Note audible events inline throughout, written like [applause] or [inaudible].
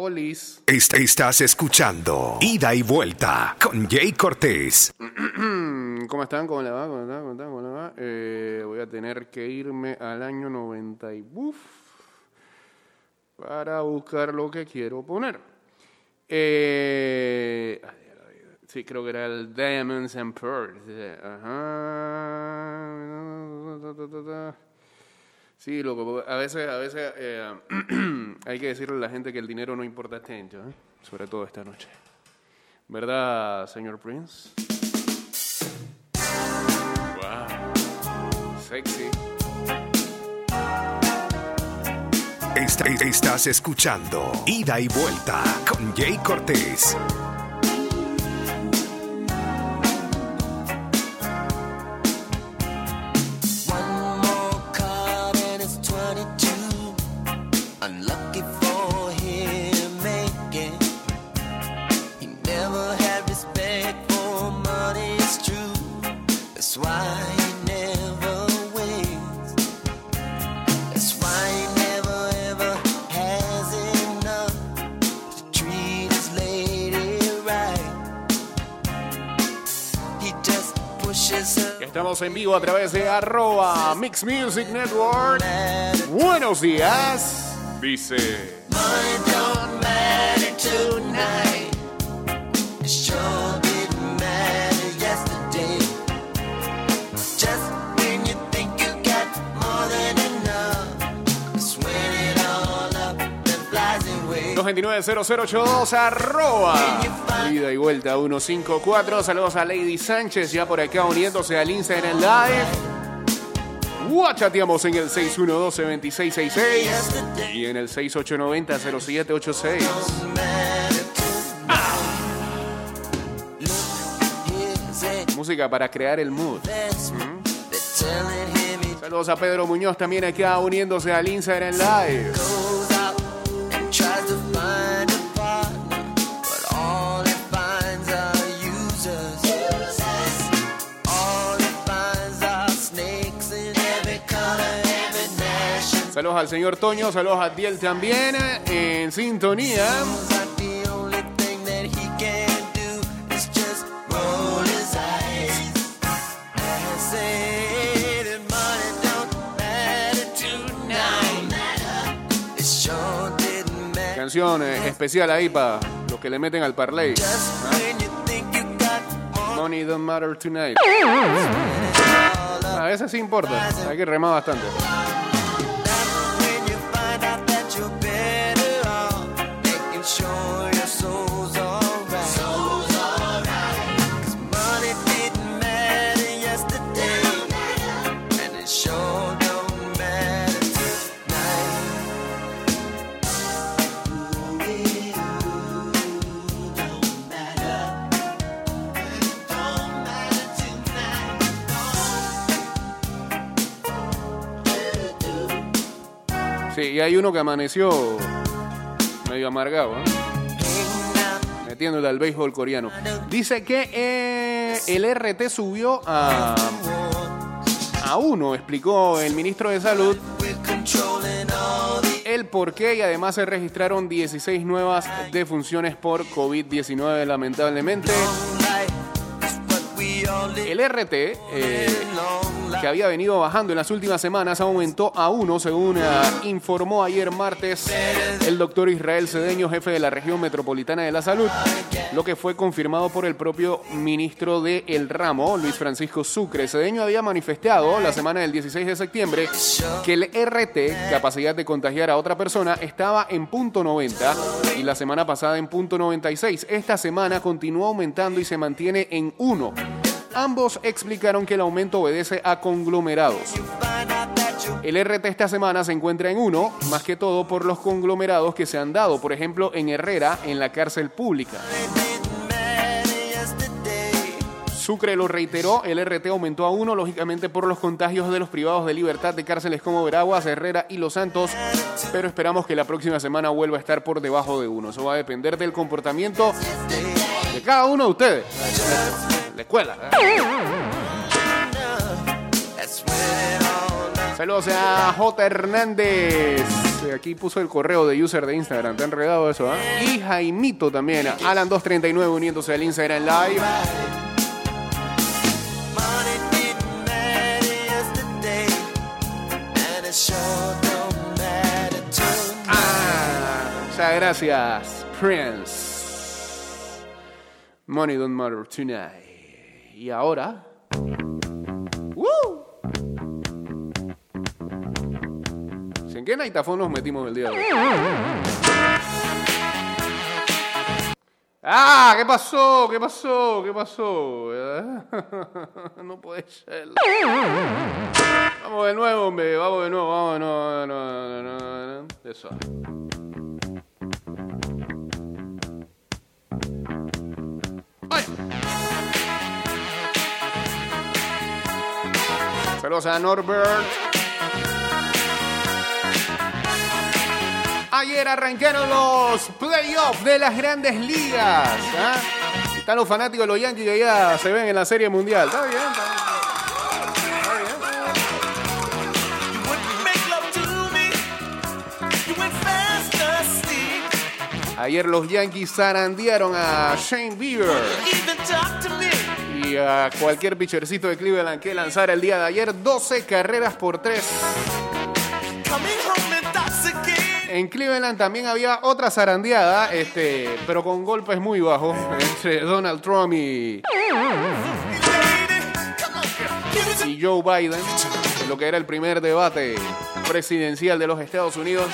Olis. Est- Estás escuchando Ida y Vuelta con Jay Cortés. [clears throat] ¿Cómo están? ¿Cómo le va? ¿Cómo están? ¿Cómo le va? Eh, voy a tener que irme al año 90 y buf, para buscar lo que quiero poner. Eh, sí, creo que era el Diamonds and Pearls. eh, Ajá. Sí, loco, a veces, a veces eh, [clears throat] hay que decirle a la gente que el dinero no importa tanto, ¿eh? sobre todo esta noche. ¿Verdad, señor Prince? Wow. Sexy. Est- Estás escuchando Ida y Vuelta con Jay Cortés. En vivo a través de arroba Mix Music Network. Buenos días. Dice. 229-0082 arroba. Ida y vuelta 154 saludos a Lady Sánchez ya por acá uniéndose al Instagram Live. Chateamos en el 612-2666 y en el 6890-0786 Here's it, música para crear el mood. Saludos a Pedro Muñoz también acá uniéndose al Instagram Live saludos al señor Toño saludos a Diel también en sintonía canción eh, especial ahí para los que le meten al parlay more Money don't matter tonight. A veces sí importa, hay que remar bastante. Hay uno que amaneció medio amargado, ¿eh? metiéndole al béisbol coreano. Dice que eh, el RT subió a, a uno, explicó el ministro de Salud el por qué y además se registraron 16 nuevas defunciones por COVID-19 lamentablemente. El RT, eh. Que había venido bajando en las últimas semanas, aumentó a uno, según eh, informó ayer martes el doctor Israel Cedeño, jefe de la región metropolitana de la salud, lo que fue confirmado por el propio ministro de El Ramo, Luis Francisco Sucre. Cedeño había manifestado la semana del 16 de septiembre que el RT, capacidad de contagiar a otra persona, estaba en punto 90 y la semana pasada en punto 96. Esta semana continúa aumentando y se mantiene en 1. Ambos explicaron que el aumento obedece a conglomerados. El RT esta semana se encuentra en 1, más que todo por los conglomerados que se han dado, por ejemplo, en Herrera, en la cárcel pública. Sucre lo reiteró, el RT aumentó a 1, lógicamente por los contagios de los privados de libertad de cárceles como Veraguas, Herrera y Los Santos, pero esperamos que la próxima semana vuelva a estar por debajo de 1. Eso va a depender del comportamiento de cada uno de ustedes. La. ¿eh? Saludos a J. Hernández. Aquí puso el correo de user de Instagram. Te ha enredado eso, ¿ah? Y Jaimito también. Alan239 uniéndose al Instagram Live. Ah, muchas gracias, Prince. Money don't matter tonight. Y ahora. ¡Woo! ¿En qué naitafón nos metimos el día de hoy? ¡Ah! ¿Qué pasó? ¿Qué pasó? ¿Qué pasó? [laughs] No puede ser. Vamos de nuevo, hombre. Vamos de nuevo, vamos de nuevo. Eso. Saludos a Norbert. Ayer arrancaron los playoffs de las grandes ligas. ¿ah? Están los fanáticos de los Yankees que ya se ven en la Serie Mundial. Está bien, está bien. Ayer los Yankees zarandearon a Shane Bieber a cualquier pitchercito de Cleveland que lanzara el día de ayer 12 carreras por 3. Coming home intoxicated. En Cleveland también había otra zarandeada, este, pero con golpes muy bajos entre Donald Trump y, y Joe Biden, en lo que era el primer debate presidencial de los Estados Unidos,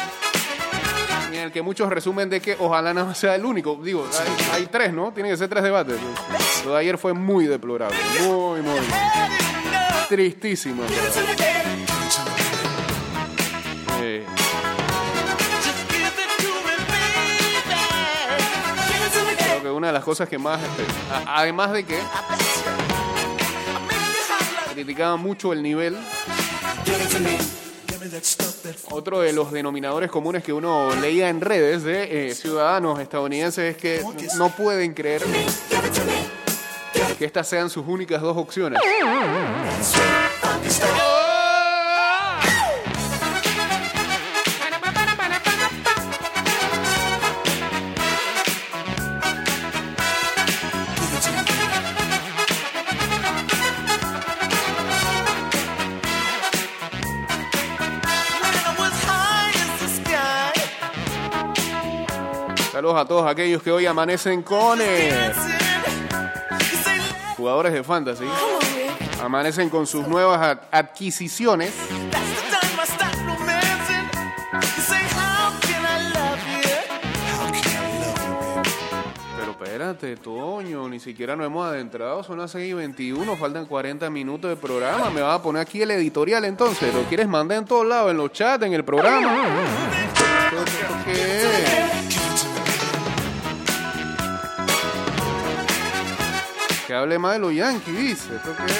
el que muchos resumen de que ojalá no sea el único. Digo, hay, hay tres, ¿no? Tienen que ser tres debates. Lo de ayer fue muy deplorable, muy, muy tristísimo. Eh, creo que una de las cosas que más, este, además de que criticaban mucho el nivel, Otro de los denominadores comunes que uno leía en redes de eh, ciudadanos estadounidenses es que no pueden creer que estas sean sus únicas dos opciones. Saludos a todos aquellos que hoy amanecen con jugadores de fantasy, amanecen con sus nuevas ad- adquisiciones. Pero espérate, Toño, ni siquiera nos hemos adentrado, son las 6 y 21, faltan 40 minutos de programa. Me vas a poner aquí el editorial entonces. ¿Lo quieres mandar en todos lados, en los chats, en el programa? Que hable más de los Yankees, dice. ¿Esto qué es?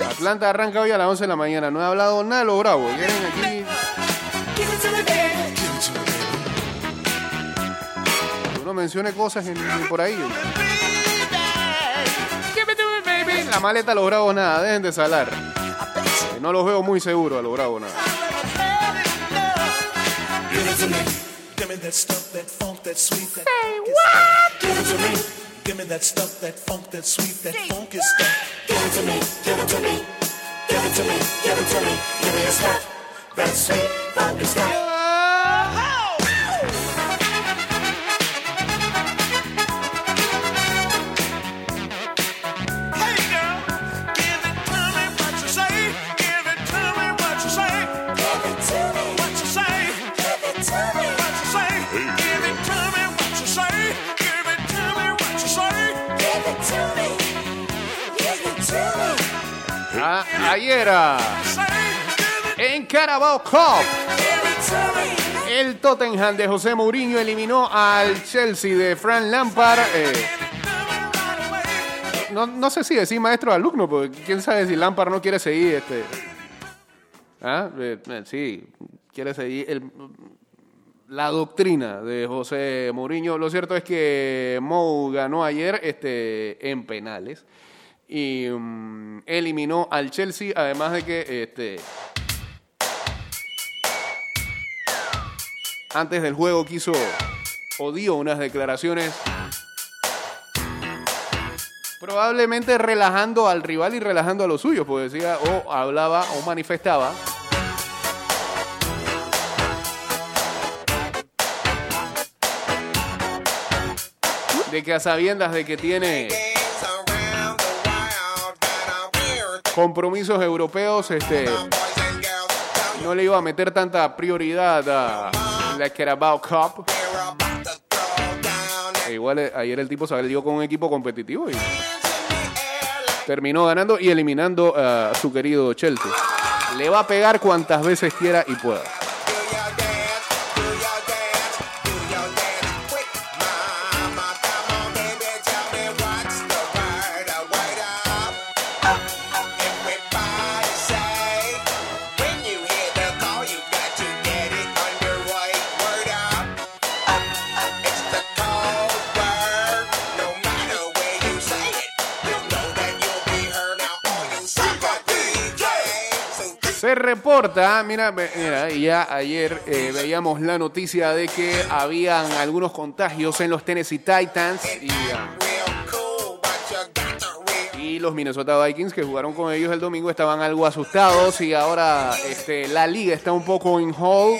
Atlanta arranca hoy a las 11 de la mañana. No he hablado nada de los bravos. Quieren aquí. Uno mencione cosas por ahí. La maleta a los bravos nada, dejen de salar. No los veo muy seguros a los bravos nada. Give it. Give that stuff, that funk, that sweet, that funk is Give it to me. Give me that stuff, that funk, that sweet, that funk is stuff. Give it to me. Give it to me. Give it to me. Give it to me. Give me that stuff, that sweet, funk is stuff. Ayer en Carabao Cup, el Tottenham de José Mourinho eliminó al Chelsea de Fran Lampard. eh, no, no sé si decir maestro o alumno, porque quién sabe si Lampard no quiere seguir este. Ah, eh, eh, sí, quiere seguir la doctrina de José Mourinho. Lo cierto es que Mou ganó ayer este, en penales y mm, eliminó al Chelsea, además de que este, antes del juego quiso o dio unas declaraciones probablemente relajando al rival y relajando a los suyos, porque decía o hablaba o manifestaba. De que a sabiendas de que tiene compromisos europeos, este, no le iba a meter tanta prioridad a la Carabao Cup. E igual eh, ayer el tipo salió con un equipo competitivo y terminó ganando y eliminando a su querido Chelsea. Le va a pegar cuantas veces quiera y pueda. Reporta, mira, mira, ya ayer eh, veíamos la noticia de que habían algunos contagios en los Tennessee Titans real. y los Minnesota Vikings que jugaron con ellos el domingo estaban algo asustados y ahora este, la liga está un poco en hold.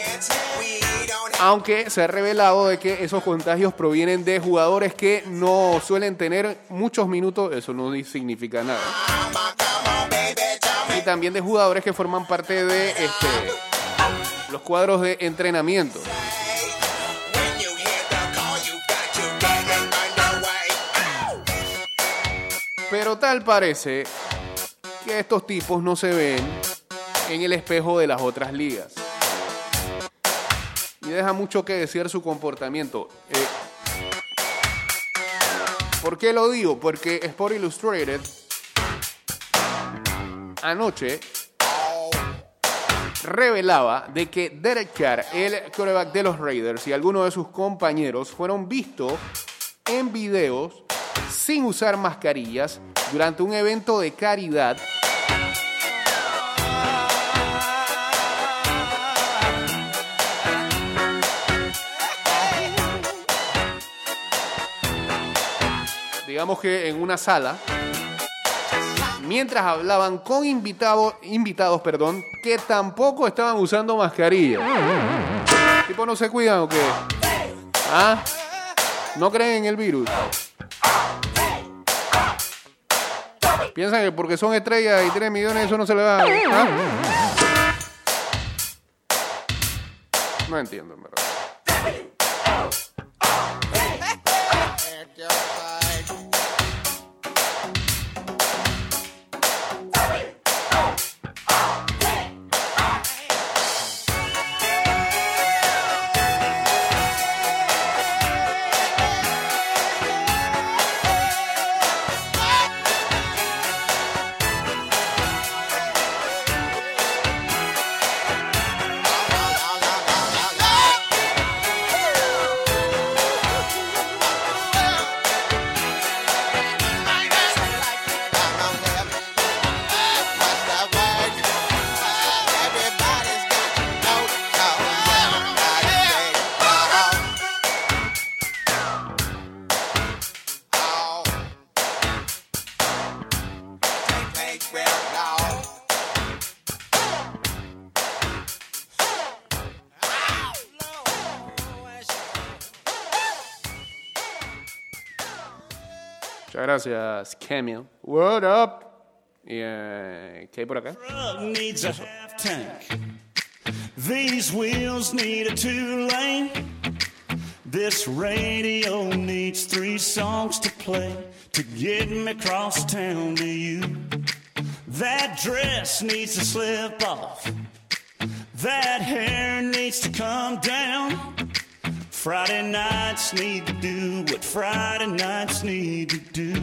Aunque se ha revelado de que esos contagios provienen de jugadores que no suelen tener muchos minutos, eso no significa nada. También de jugadores que forman parte de este, los cuadros de entrenamiento. Pero tal parece que estos tipos no se ven en el espejo de las otras ligas. Y deja mucho que decir su comportamiento. Eh, ¿Por qué lo digo? Porque Sport Illustrated anoche revelaba de que Derek Carr, el quarterback de los Raiders y algunos de sus compañeros fueron vistos en videos sin usar mascarillas durante un evento de caridad. Digamos que en una sala mientras hablaban con invitados invitados perdón que tampoco estaban usando mascarilla tipo no se cuidan o qué ¿Ah? no creen en el virus Piensan que porque son estrellas y tienen millones eso no se le va. ¿Ah? No entiendo, en verdad. Gracias, Camille. What up? Y, eh, ¿Qué hay por acá? needs a half tank. These wheels need a two lane. This radio needs three songs to play to get me across town to you. That dress needs to slip off. That hair needs to come down. Friday nights need to do what Friday nights need to do.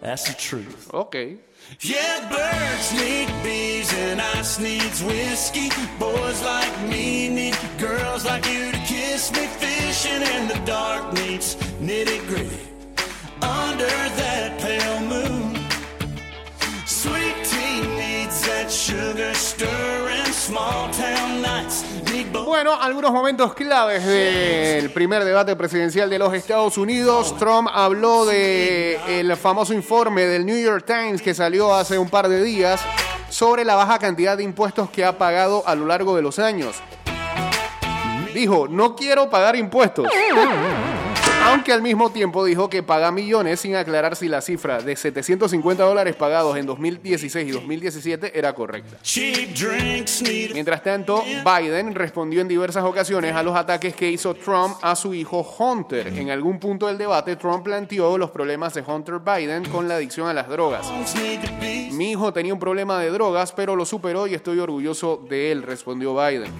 That's the truth. Ok. Yeah, birds need bees and ice needs whiskey. Boys like me need girls like you to kiss me. Fishing in the dark needs nitty gritty. Under that pale moon, sweet tea needs that sugar stirring. Bueno, algunos momentos claves del primer debate presidencial de los Estados Unidos. Trump habló de el famoso informe del New York Times que salió hace un par de días sobre la baja cantidad de impuestos que ha pagado a lo largo de los años. Dijo, no quiero pagar impuestos. Aunque al mismo tiempo dijo que paga millones sin aclarar si la cifra de 750 dólares pagados en 2016 y 2017 era correcta. Mientras tanto, Biden respondió en diversas ocasiones a los ataques que hizo Trump a su hijo Hunter. En algún punto del debate, Trump planteó los problemas de Hunter Biden con la adicción a las drogas. Mi hijo tenía un problema de drogas, pero lo superó y estoy orgulloso de él, respondió Biden.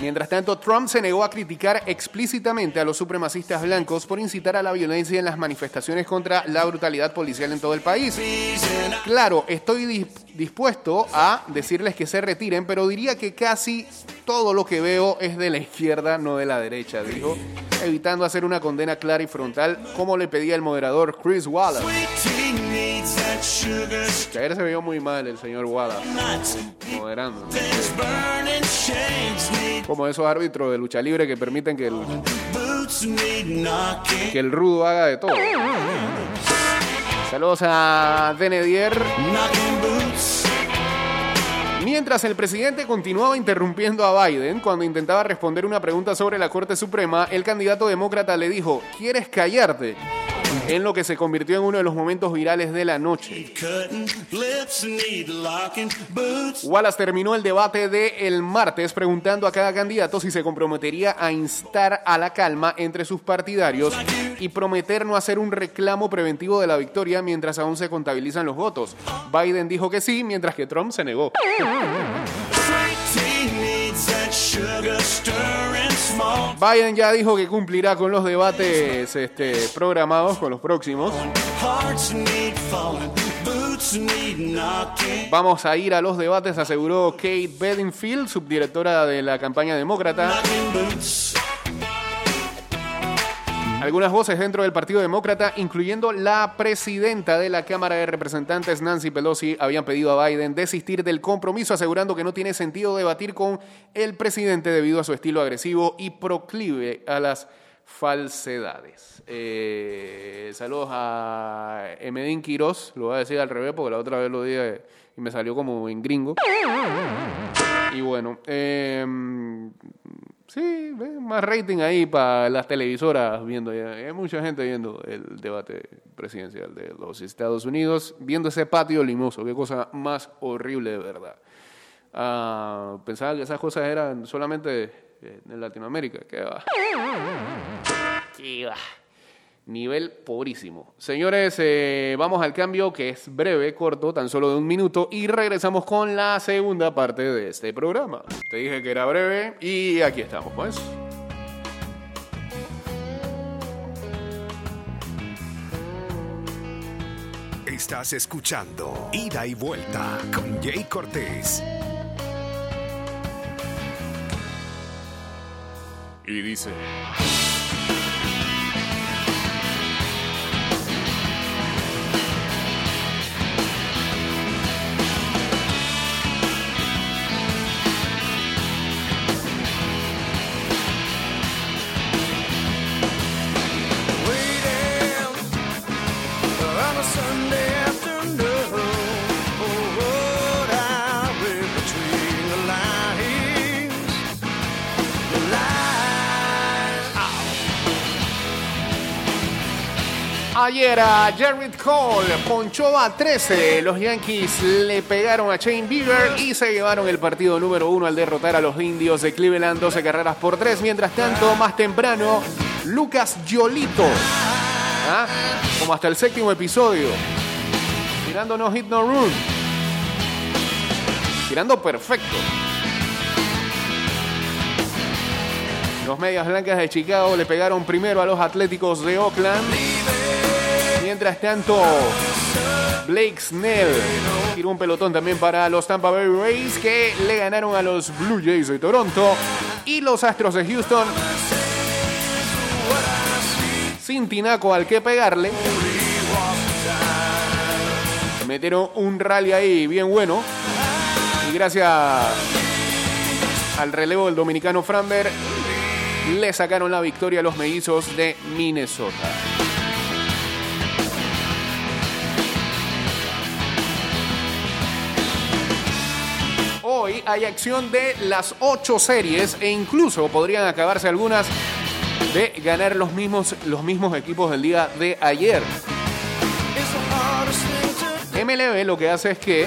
Mientras tanto, Trump se negó a criticar explícitamente a los supremacistas blancos por incitar a la violencia en las manifestaciones contra la brutalidad policial en todo el país. Claro, estoy dis- dispuesto a decirles que se retiren, pero diría que casi todo lo que veo es de la izquierda, no de la derecha, dijo, evitando hacer una condena clara y frontal, como le pedía el moderador Chris Wallace. Que ayer se vio muy mal el señor Wallace, moderando. Como esos árbitros de lucha libre que permiten que el, que el rudo haga de todo. Saludos a Denedier. Mientras el presidente continuaba interrumpiendo a Biden cuando intentaba responder una pregunta sobre la Corte Suprema, el candidato demócrata le dijo, ¿quieres callarte? En lo que se convirtió en uno de los momentos virales de la noche. Wallace terminó el debate de el martes preguntando a cada candidato si se comprometería a instar a la calma entre sus partidarios y prometer no hacer un reclamo preventivo de la victoria mientras aún se contabilizan los votos. Biden dijo que sí, mientras que Trump se negó. Biden ya dijo que cumplirá con los debates este, programados, con los próximos. Vamos a ir a los debates, aseguró Kate Bedingfield, subdirectora de la campaña demócrata. Algunas voces dentro del Partido Demócrata, incluyendo la presidenta de la Cámara de Representantes, Nancy Pelosi, habían pedido a Biden desistir del compromiso, asegurando que no tiene sentido debatir con el presidente debido a su estilo agresivo y proclive a las falsedades. Eh, saludos a Emedín Quiroz, lo voy a decir al revés porque la otra vez lo dije y me salió como en gringo. Y bueno, eh, sí, más rating ahí para las televisoras viendo. ya. Hay mucha gente viendo el debate presidencial de los Estados Unidos, viendo ese patio limoso. Qué cosa más horrible de verdad. Ah, pensaba que esas cosas eran solamente eh, en Latinoamérica. ¿Qué? ¿Qué va? Nivel pobrísimo. Señores, eh, vamos al cambio que es breve, corto, tan solo de un minuto y regresamos con la segunda parte de este programa. Te dije que era breve y aquí estamos, pues. Estás escuchando Ida y Vuelta con Jay Cortés. Y dice... Ayer a Jared Cole ponchó a 13. Los Yankees le pegaron a Shane Bieber y se llevaron el partido número uno al derrotar a los indios de Cleveland 12 carreras por 3. Mientras tanto, más temprano, Lucas Yolito. ¿ah? Como hasta el séptimo episodio. Tirando no hit no run. Tirando perfecto. Los Medias Blancas de Chicago le pegaron primero a los Atléticos de Oakland. Mientras tanto, Blake Snell tiró un pelotón también para los Tampa Bay Rays que le ganaron a los Blue Jays de Toronto y los Astros de Houston. Sin tinaco al que pegarle. Metieron un rally ahí bien bueno. Y gracias al relevo del dominicano Framber, le sacaron la victoria a los mellizos de Minnesota. Hay acción de las ocho series e incluso podrían acabarse algunas de ganar los mismos, los mismos equipos del día de ayer. MLB lo que hace es que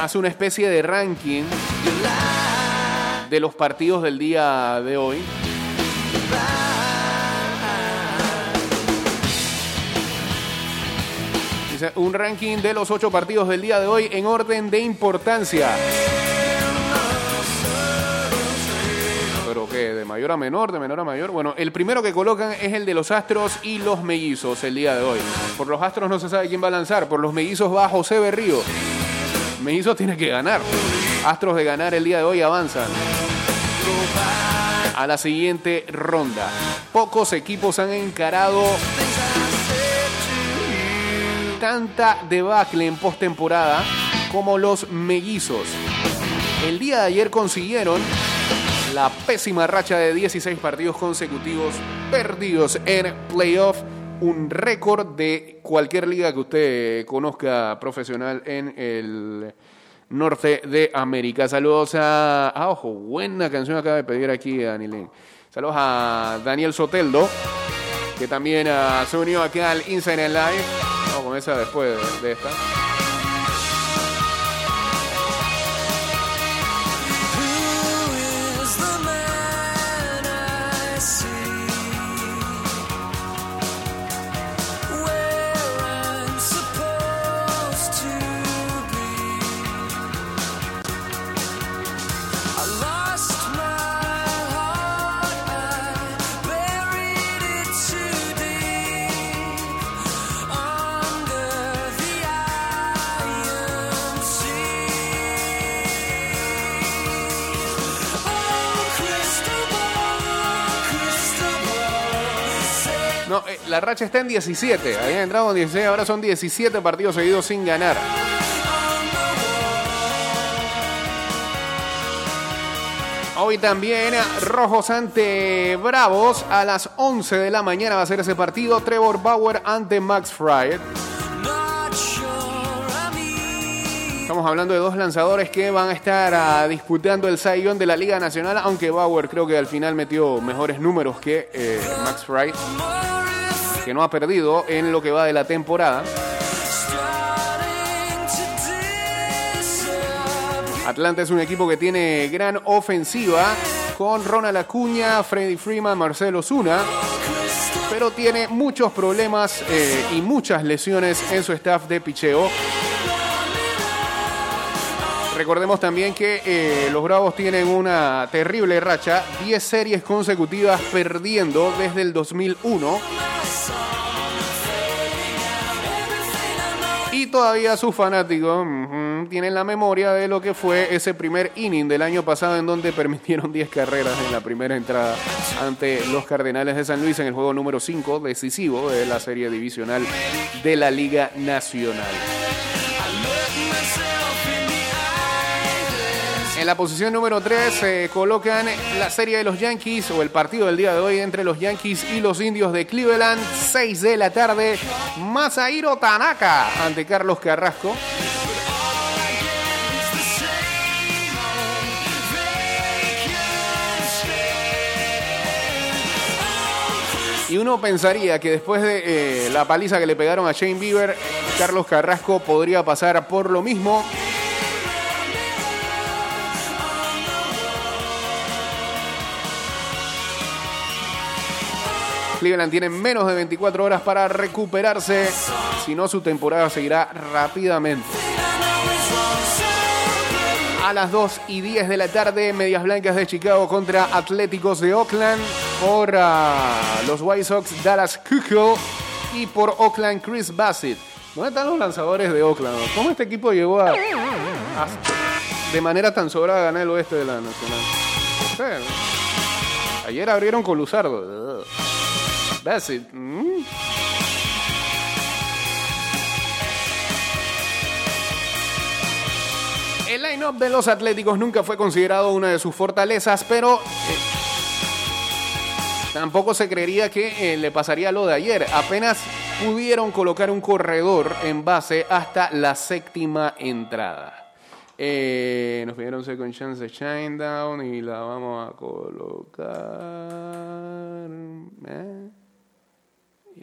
hace una especie de ranking de los partidos del día de hoy. Un ranking de los ocho partidos del día de hoy en orden de importancia. Pero que de mayor a menor, de menor a mayor. Bueno, el primero que colocan es el de los Astros y los Mellizos el día de hoy. Por los Astros no se sabe quién va a lanzar. Por los Mellizos va José Berrío. Mellizos tiene que ganar. Astros de ganar el día de hoy avanzan a la siguiente ronda. Pocos equipos han encarado tanta debacle en postemporada como los mellizos. El día de ayer consiguieron la pésima racha de 16 partidos consecutivos perdidos en playoff, un récord de cualquier liga que usted conozca profesional en el norte de América. Saludos a... Ah, ojo, buena canción acaba de pedir aquí Danilín. Saludos a Daniel Soteldo, que también ah, se unió aquí al Instagram Live. Esa después de, de esta. La racha está en 17. Habían entrado en 16, ahora son 17 partidos seguidos sin ganar. Hoy también Rojos ante Bravos a las 11 de la mañana va a ser ese partido. Trevor Bauer ante Max easy. Estamos hablando de dos lanzadores que van a estar ah, disputando el Young de la Liga Nacional, aunque Bauer creo que al final metió mejores números que eh, Max Fried, que no ha perdido en lo que va de la temporada. Atlanta es un equipo que tiene gran ofensiva con Ronald Acuña, Freddy Freeman, Marcelo Zuna, pero tiene muchos problemas eh, y muchas lesiones en su staff de picheo. Recordemos también que eh, los Bravos tienen una terrible racha, 10 series consecutivas perdiendo desde el 2001. Y todavía sus fanáticos tienen la memoria de lo que fue ese primer inning del año pasado en donde permitieron 10 carreras en la primera entrada ante los Cardenales de San Luis en el juego número 5 decisivo de la serie divisional de la Liga Nacional. En la posición número 3 se colocan la serie de los Yankees o el partido del día de hoy entre los Yankees y los Indios de Cleveland, 6 de la tarde, Masahiro Tanaka ante Carlos Carrasco. Y uno pensaría que después de eh, la paliza que le pegaron a Shane Bieber, Carlos Carrasco podría pasar por lo mismo. Cleveland tiene menos de 24 horas para recuperarse, si no su temporada seguirá rápidamente. A las 2 y 10 de la tarde, Medias Blancas de Chicago contra Atléticos de Oakland. Por ah, los White Sox, Dallas Keuchel. Y por Oakland, Chris Bassett. ¿Dónde están los lanzadores de Oakland? ¿Cómo este equipo llegó a, de manera tan sobrada ganar el oeste de la Nacional? Ayer abrieron con Luzardo. Bassett. mm. En la line-up de los Atléticos nunca fue considerado una de sus fortalezas, pero eh, tampoco se creería que eh, le pasaría lo de ayer. Apenas pudieron colocar un corredor en base hasta la séptima entrada. Eh, nos pidieron Second Chance Shinedown y la vamos a colocar.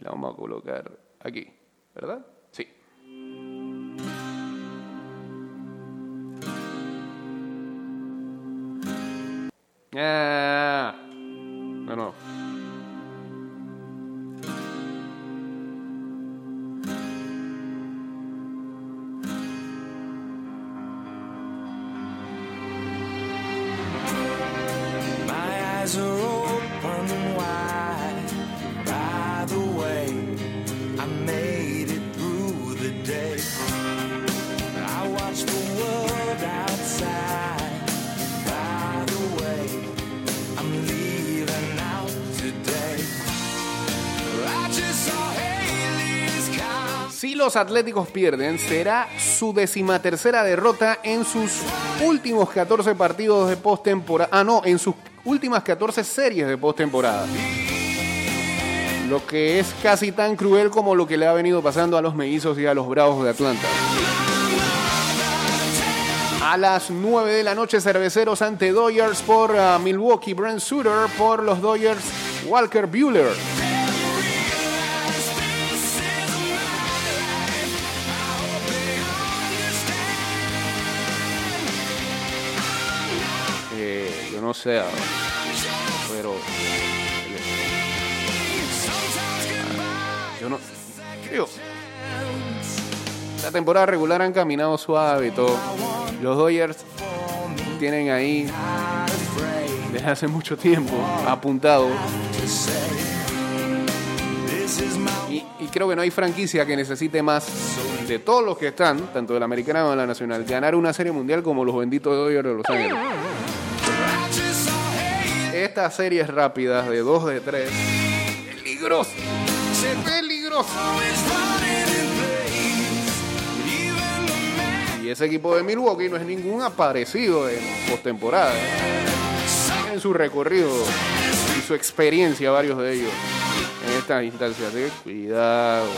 La vamos a colocar aquí, ¿verdad? Sí. Ah, no, no. Los Atléticos pierden, será su decimatercera derrota en sus últimos 14 partidos de postemporada. Ah, no, en sus últimas 14 series de postemporada. Lo que es casi tan cruel como lo que le ha venido pasando a los mellizos y a los bravos de Atlanta. A las 9 de la noche, cerveceros ante Dodgers por ah, Milwaukee, Brent Suter por los Dodgers, Walker Bueller. No sé, ah, pero ah, yo no creo. La temporada regular han caminado suave y todo. Los Dodgers tienen ahí desde hace mucho tiempo apuntado. Y, creo que no hay franquicia que necesite más de todos los que están, tanto de la americana como de la nacional, ganar una serie mundial como los benditos Dodgers de Los Ángeles. Estas series rápidas de 2 de 3, peligroso, peligroso. Y ese equipo de Milwaukee no es ningún aparecido en postemporada. En su recorrido y su experiencia, varios de ellos en estas instancias. Así que cuidado.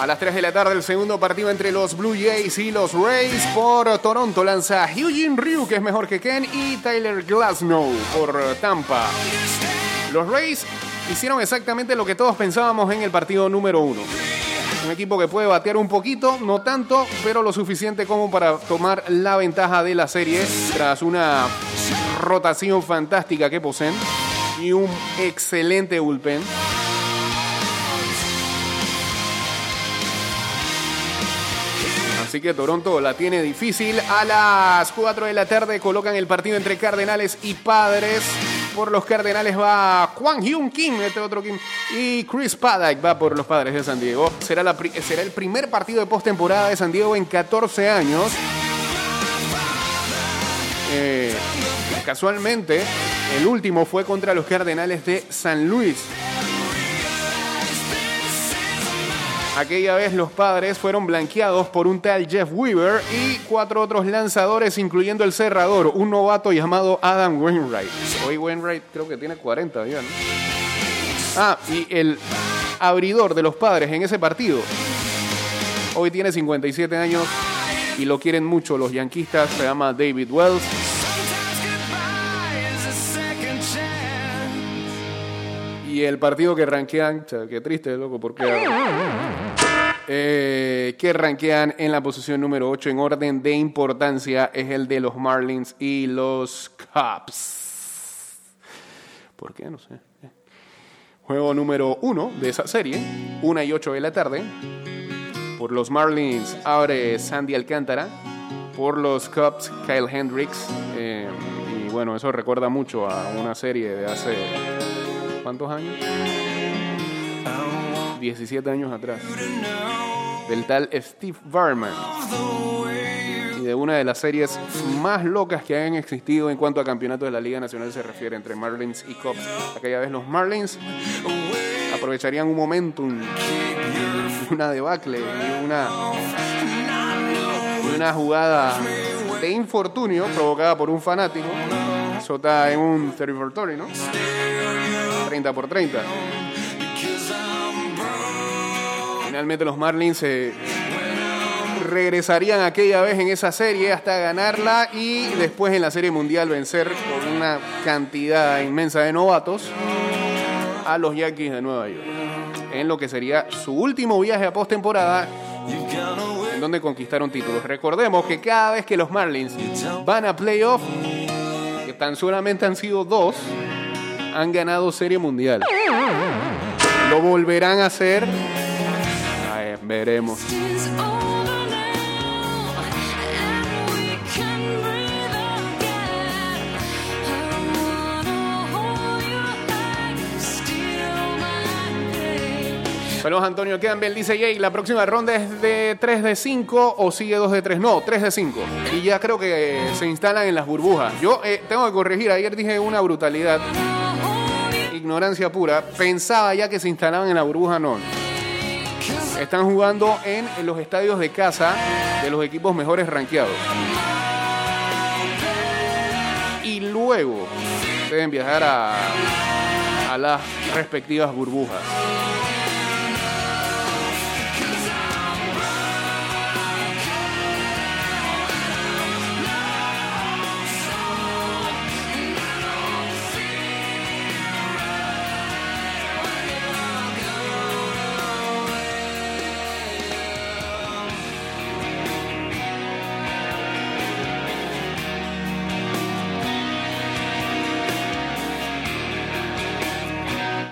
A las 3 de la tarde, el segundo partido entre los Blue Jays y los Rays por Toronto lanza Hyujin Ryu, que es mejor que Ken, y Tyler Glasnow por Tampa. Los Rays hicieron exactamente lo que todos pensábamos en el partido número uno. Un equipo que puede batear un poquito, no tanto, pero lo suficiente como para tomar la ventaja de la serie tras una rotación fantástica que poseen y un excelente bullpen. Así que Toronto la tiene difícil. A las 4 de la tarde colocan el partido entre Cardenales y Padres. Por los Cardenales va Kwang Hyun Kim, este otro Kim. Y Chris Paddock va por los Padres de San Diego. Será el primer partido de postemporada de San Diego en 14 años. Eh, casualmente, el último fue contra los Cardenales de San Luis. Aquella vez los padres fueron blanqueados por un tal Jeff Weaver y cuatro otros lanzadores, incluyendo el cerrador, un novato llamado Adam Wainwright. Hoy Wainwright creo que tiene 40 ya, ¿no? Ah, y el abridor de los padres en ese partido. Hoy tiene 57 años y lo quieren mucho los yanquistas. Se llama David Wells. Y el partido que rankean, cha, qué triste, loco, porque eh, que rankean en la posición número 8 en orden de importancia es el de los Marlins y los Cubs. ¿Por qué? No sé. Juego número 1 de esa serie, 1 y 8 de la tarde. Por los Marlins abre Sandy Alcántara. Por los Cubs, Kyle Hendricks. Eh, y bueno, eso recuerda mucho a una serie de hace. ¿Cuántos años? 17 años atrás. Del tal Steve Barman. Y de una de las series más locas que han existido en cuanto a campeonatos de la Liga Nacional se refiere entre Marlins y Cubs. Aquella vez los Marlins aprovecharían un momentum, una debacle, una, una jugada de infortunio provocada por un fanático. Está en un 30 por 30, ¿no? 30 por 30. Finalmente los Marlins se regresarían aquella vez en esa serie hasta ganarla y después en la serie mundial vencer con una cantidad inmensa de novatos a los Yankees de Nueva York. En lo que sería su último viaje a postemporada en donde conquistaron títulos. Recordemos que cada vez que los Marlins van a playoff, que tan solamente han sido dos, han ganado serie mundial. Lo volverán a hacer. Ay, veremos. Saludos Antonio Campbell, dice Jay, la próxima ronda es de 3 de 5 o sigue 2 de 3. No, 3 de 5. Y ya creo que se instalan en las burbujas. Yo eh, tengo que corregir, ayer dije una brutalidad. Ignorancia pura. Pensaba ya que se instalaban en la burbuja, no. Están jugando en, los estadios de casa de los equipos mejores rankeados. Y luego deben viajar a las respectivas burbujas.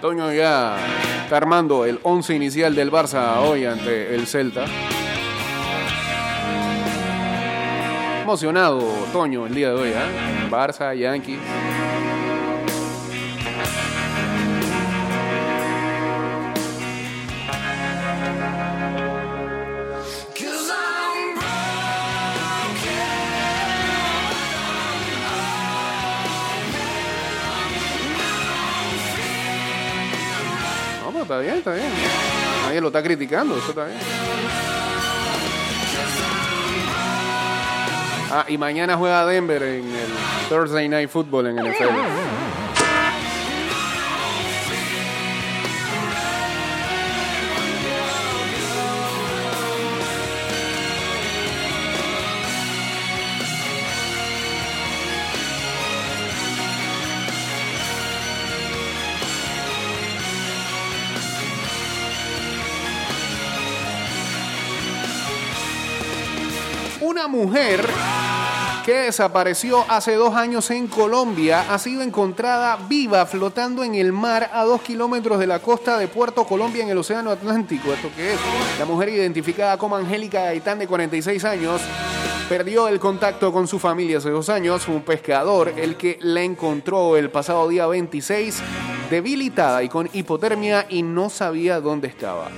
Toño ya está armando el 11 inicial del Barça hoy ante el Celta. Emocionado Toño el día de hoy, ¿eh? Barça, Yankees. Está bien, está bien. Nadie lo está criticando, eso está bien. Ah, y mañana juega Denver en el Thursday Night Football en el NFL. Mujer que desapareció hace dos años en Colombia ha sido encontrada viva flotando en el mar a dos kilómetros de la costa de Puerto Colombia en el Océano Atlántico. ¿Esto qué es? La mujer identificada como Angélica Gaitán de 46 años perdió el contacto con su familia hace dos años. Fue un pescador el que la encontró el pasado día 26 debilitada y con hipotermia y no sabía dónde estaba.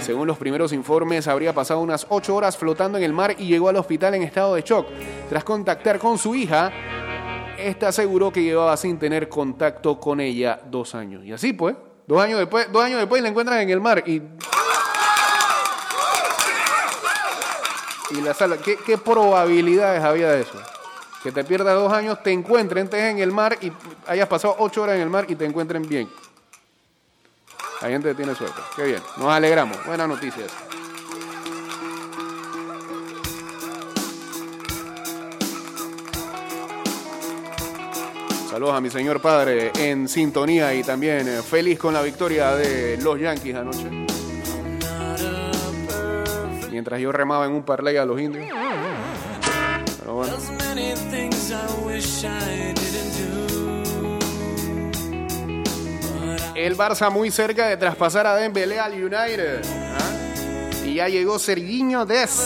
Según los primeros informes, habría pasado unas ocho horas flotando en el mar y llegó al hospital en estado de shock. Tras contactar con su hija, esta aseguró que llevaba sin tener contacto con ella dos años. Y así pues, dos años después, dos años después la encuentran en el mar y... Y la sala, ¿qué, qué probabilidades había de eso? Que te pierdas dos años, te encuentren, estés en el mar y hayas pasado ocho horas en el mar y te encuentren bien. La gente tiene suerte. Qué bien. Nos alegramos. Buenas noticias. Saludos a mi señor padre en sintonía y también eh, feliz con la victoria de los Yankees anoche. Mientras yo remaba en un parlay a los indios. Pero bueno. There's many things I wish I didn't do. El Barça muy cerca de traspasar a Dembélé al United. ¿ah? Y ya llegó Sergiño Des. [laughs]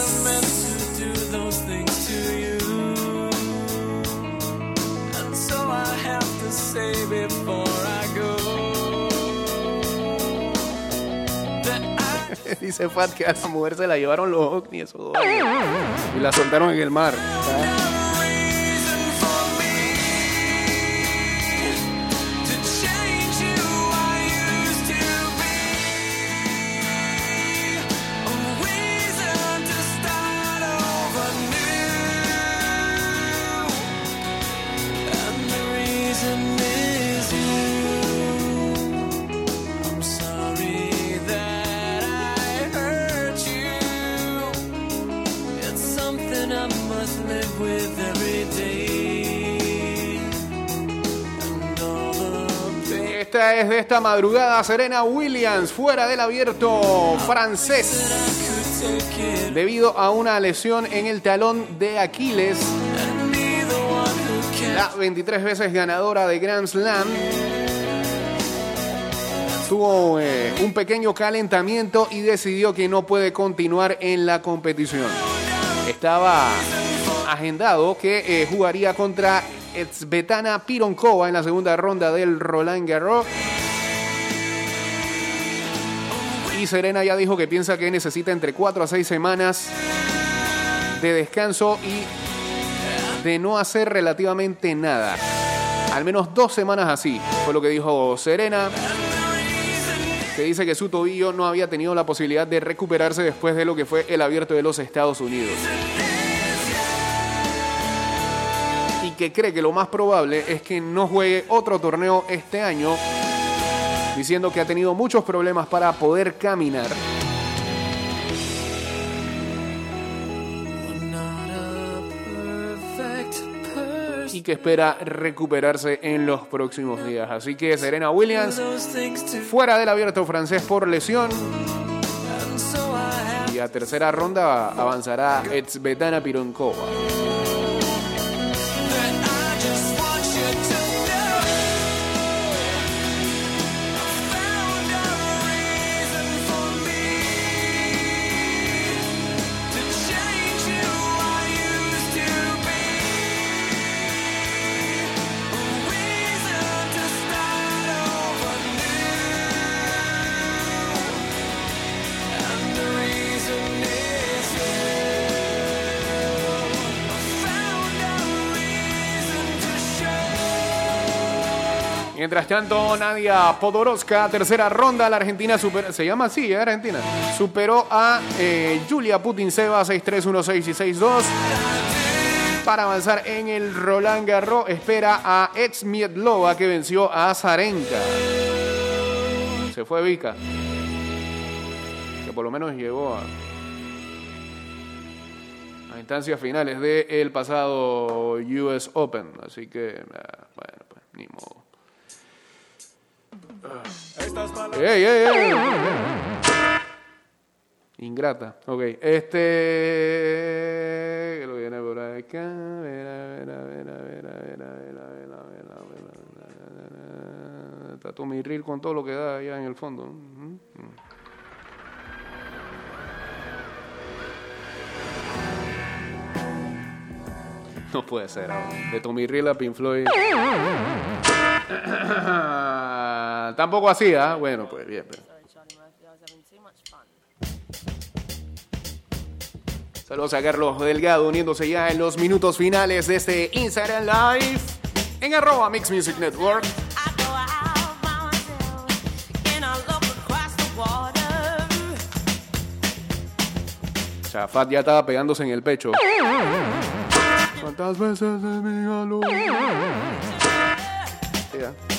Dice Fat que a la mujer se la llevaron los Ocni esos dos años. Y la soltaron en el mar. ¿ah? Es de esta madrugada, Serena Williams, fuera del abierto francés, debido a una lesión en el talón de Aquiles. La 23 veces ganadora de Grand Slam tuvo eh, un pequeño calentamiento y decidió que no puede continuar en la competición. Estaba agendado que eh, jugaría contra Sveta Pironkova en la segunda ronda del Roland Garros. Y Serena ya dijo que piensa que necesita entre 4 a 6 semanas de descanso y de no hacer relativamente nada. Al menos dos semanas así, fue lo que dijo Serena, que dice que su tobillo no había tenido la posibilidad de recuperarse después de lo que fue el abierto de los Estados Unidos. Que cree que lo más probable es que no juegue otro torneo este año, diciendo que ha tenido muchos problemas para poder caminar. Y que espera recuperarse en los próximos días. Así que Serena Williams fuera del abierto francés por lesión y a tercera ronda avanzará Sveta Pironkova. Mientras tanto, Nadia Podoroska, tercera ronda, la Argentina super, se llama así, ¿eh? Argentina. Superó a eh, Julia Putin-Seva 6-3, 1-6 y 6-2. Para avanzar en el Roland Garros, espera a Etsmietlova que venció a Zarenka. Se fue Vika. Que por lo menos llegó a, a instancias finales del pasado US Open. Así que, ah, bueno, pues ni modo. ¡Ey, ey, ey! Ingrata. Ok. Este. Que lo viene por acá. Vera, vera, vera, vera, vera, vera, vera, vera, vera. Está Tommy Reel con todo lo que da allá en el fondo. No puede ser. De Tommy Reel a Pink Floyd. Tampoco así, ¿ah? Bueno, pues bien. Pero. Saludos a Carlos Delgado uniéndose ya en los minutos finales de este Instagram Live en arroba Mix Music Network. Chafat ya estaba pegándose en el pecho. ¿Cuántas veces se me yeah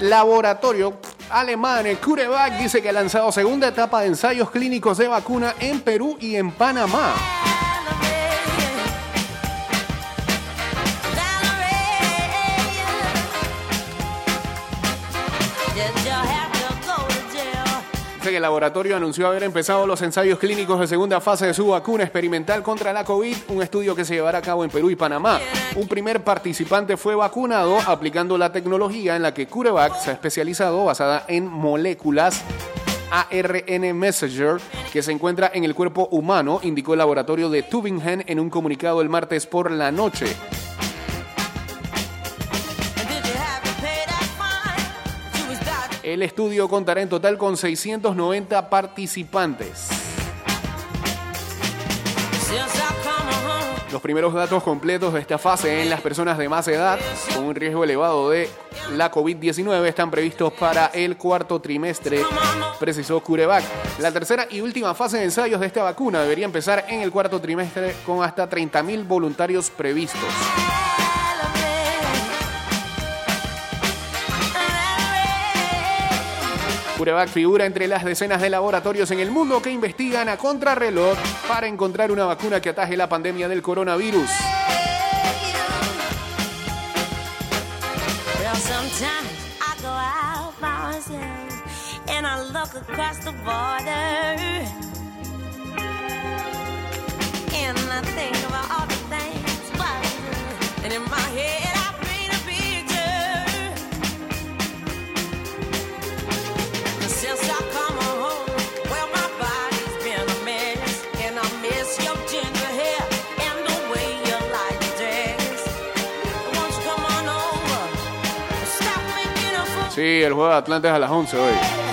laboratorio alemán eh, CureVac dice que ha lanzado segunda etapa de ensayos clínicos de vacuna en Perú y en Panamá. El laboratorio anunció haber empezado los ensayos clínicos de segunda fase de su vacuna experimental contra la COVID, un estudio que se llevará a cabo en Perú y Panamá. Un primer participante fue vacunado aplicando la tecnología en la que CureVac se ha especializado basada en moléculas ARN Messenger que se encuentra en el cuerpo humano, indicó el laboratorio de Tübingen en un comunicado el martes por la noche. El estudio contará en total con 690 participantes. Los primeros datos completos de esta fase en las personas de más edad con un riesgo elevado de la COVID-19 están previstos para el cuarto trimestre, precisó CureVac. La tercera y última fase de ensayos de esta vacuna debería empezar en el cuarto trimestre con hasta 30.000 voluntarios previstos. CureVac figura entre las decenas de laboratorios en el mundo que investigan a contrarreloj para encontrar una vacuna que ataje la pandemia del coronavirus. Sí, el juego de Atlanta es a las 11 hoy.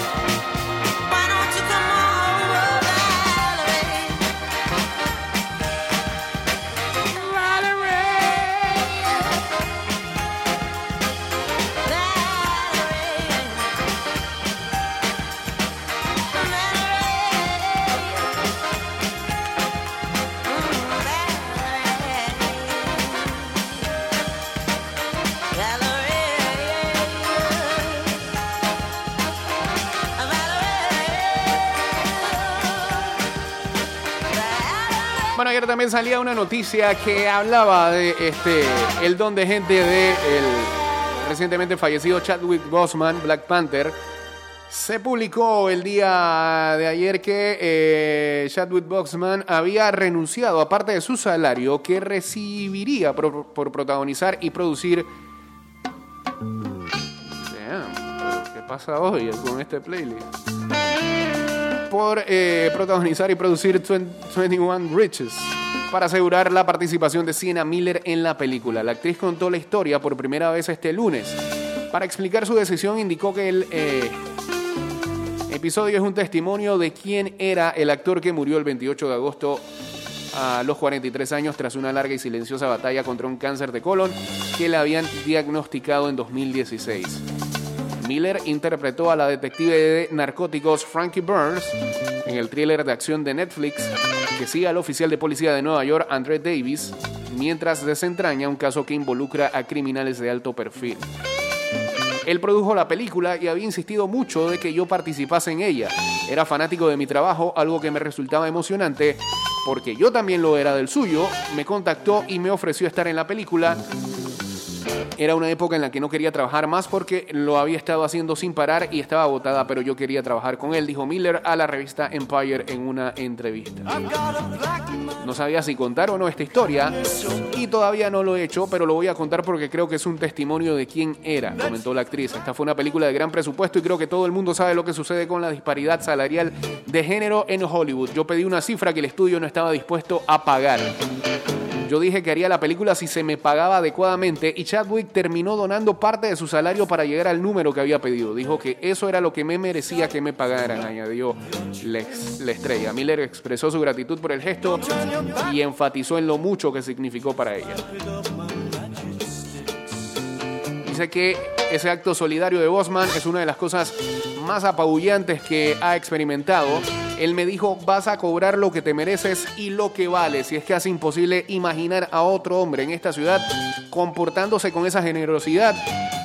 También salía una noticia que hablaba de este el don de gente de el recientemente fallecido Chadwick Boseman, Black Panther. Se publicó el día de ayer que eh, Chadwick Boseman había renunciado a parte de su salario que recibiría por, protagonizar y producir. ¿qué pasa hoy con este playlist? Por eh, protagonizar y producir 21 Riches para asegurar la participación de Sienna Miller en la película. La actriz contó la historia por primera vez este lunes. Para explicar su decisión indicó que el eh, episodio es un testimonio de quién era el actor que murió el 28 de agosto a los 43 años tras una larga y silenciosa batalla contra un cáncer de colon que le habían diagnosticado en 2016. Miller interpretó a la detective de narcóticos Frankie Burns en el thriller de acción de Netflix que sigue al oficial de policía de Nueva York, Andre Davis, mientras desentraña un caso que involucra a criminales de alto perfil. Él produjo la película y había insistido mucho de que yo participase en ella. Era fanático de mi trabajo, algo que me resultaba emocionante, porque yo también lo era del suyo. Me contactó y me ofreció estar en la película. Era una época en la que no quería trabajar más porque lo había estado haciendo sin parar y estaba agotada, pero yo quería trabajar con él, dijo Miller a la revista Empire en una entrevista. No sabía si contar o no esta historia y todavía no lo he hecho, pero lo voy a contar porque creo que es un testimonio de quién era, comentó la actriz. Esta fue una película de gran presupuesto y creo que todo el mundo sabe lo que sucede con la disparidad salarial de género en Hollywood. Yo pedí una cifra que el estudio no estaba dispuesto a pagar. Yo dije que haría la película si se me pagaba adecuadamente y Chadwick terminó donando parte de su salario para llegar al número que había pedido. Dijo que eso era lo que me merecía que me pagaran, añadió la, estrella. Miller expresó su gratitud por el gesto y enfatizó en lo mucho que significó para ella. Dice que ese acto solidario de Bosman es una de las cosas más apabullantes que ha experimentado. Él me dijo, vas a cobrar lo que te mereces y lo que vales. Y es casi imposible imaginar a otro hombre en esta ciudad comportándose con esa generosidad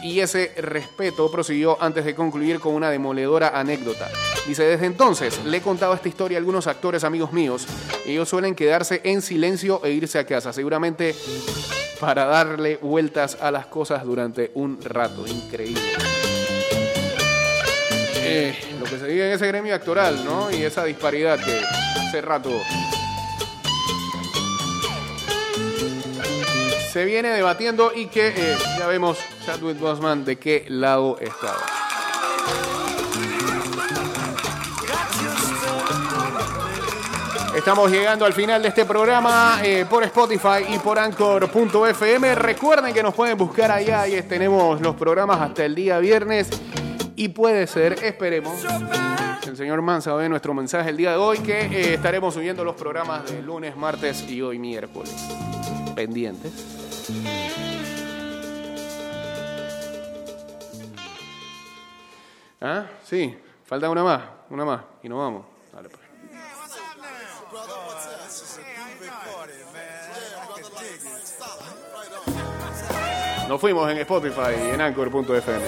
y ese respeto, prosiguió antes de concluir con una demoledora anécdota. Dice, desde entonces le he contado esta historia a algunos actores amigos míos. Ellos suelen quedarse en silencio e irse a casa. Seguramente para darle vueltas a las cosas durante un rato. Increíble. Eh, lo que se vive en ese gremio actoral, ¿no? Y esa disparidad que hace rato se viene debatiendo y que eh, ya vemos Chadwick Boseman de qué lado estaba. Estamos llegando al final de este programa eh, por Spotify y por Anchor.fm. Recuerden que nos pueden buscar allá y tenemos los programas hasta el día viernes. Y puede ser, esperemos, el señor Mansa ve nuestro mensaje el día de hoy, que eh, estaremos subiendo los programas de lunes, martes y hoy miércoles. Pendientes. ¿Ah? Sí, falta una más, una más, y nos vamos. Nos fuimos en Spotify y en Anchor.fm.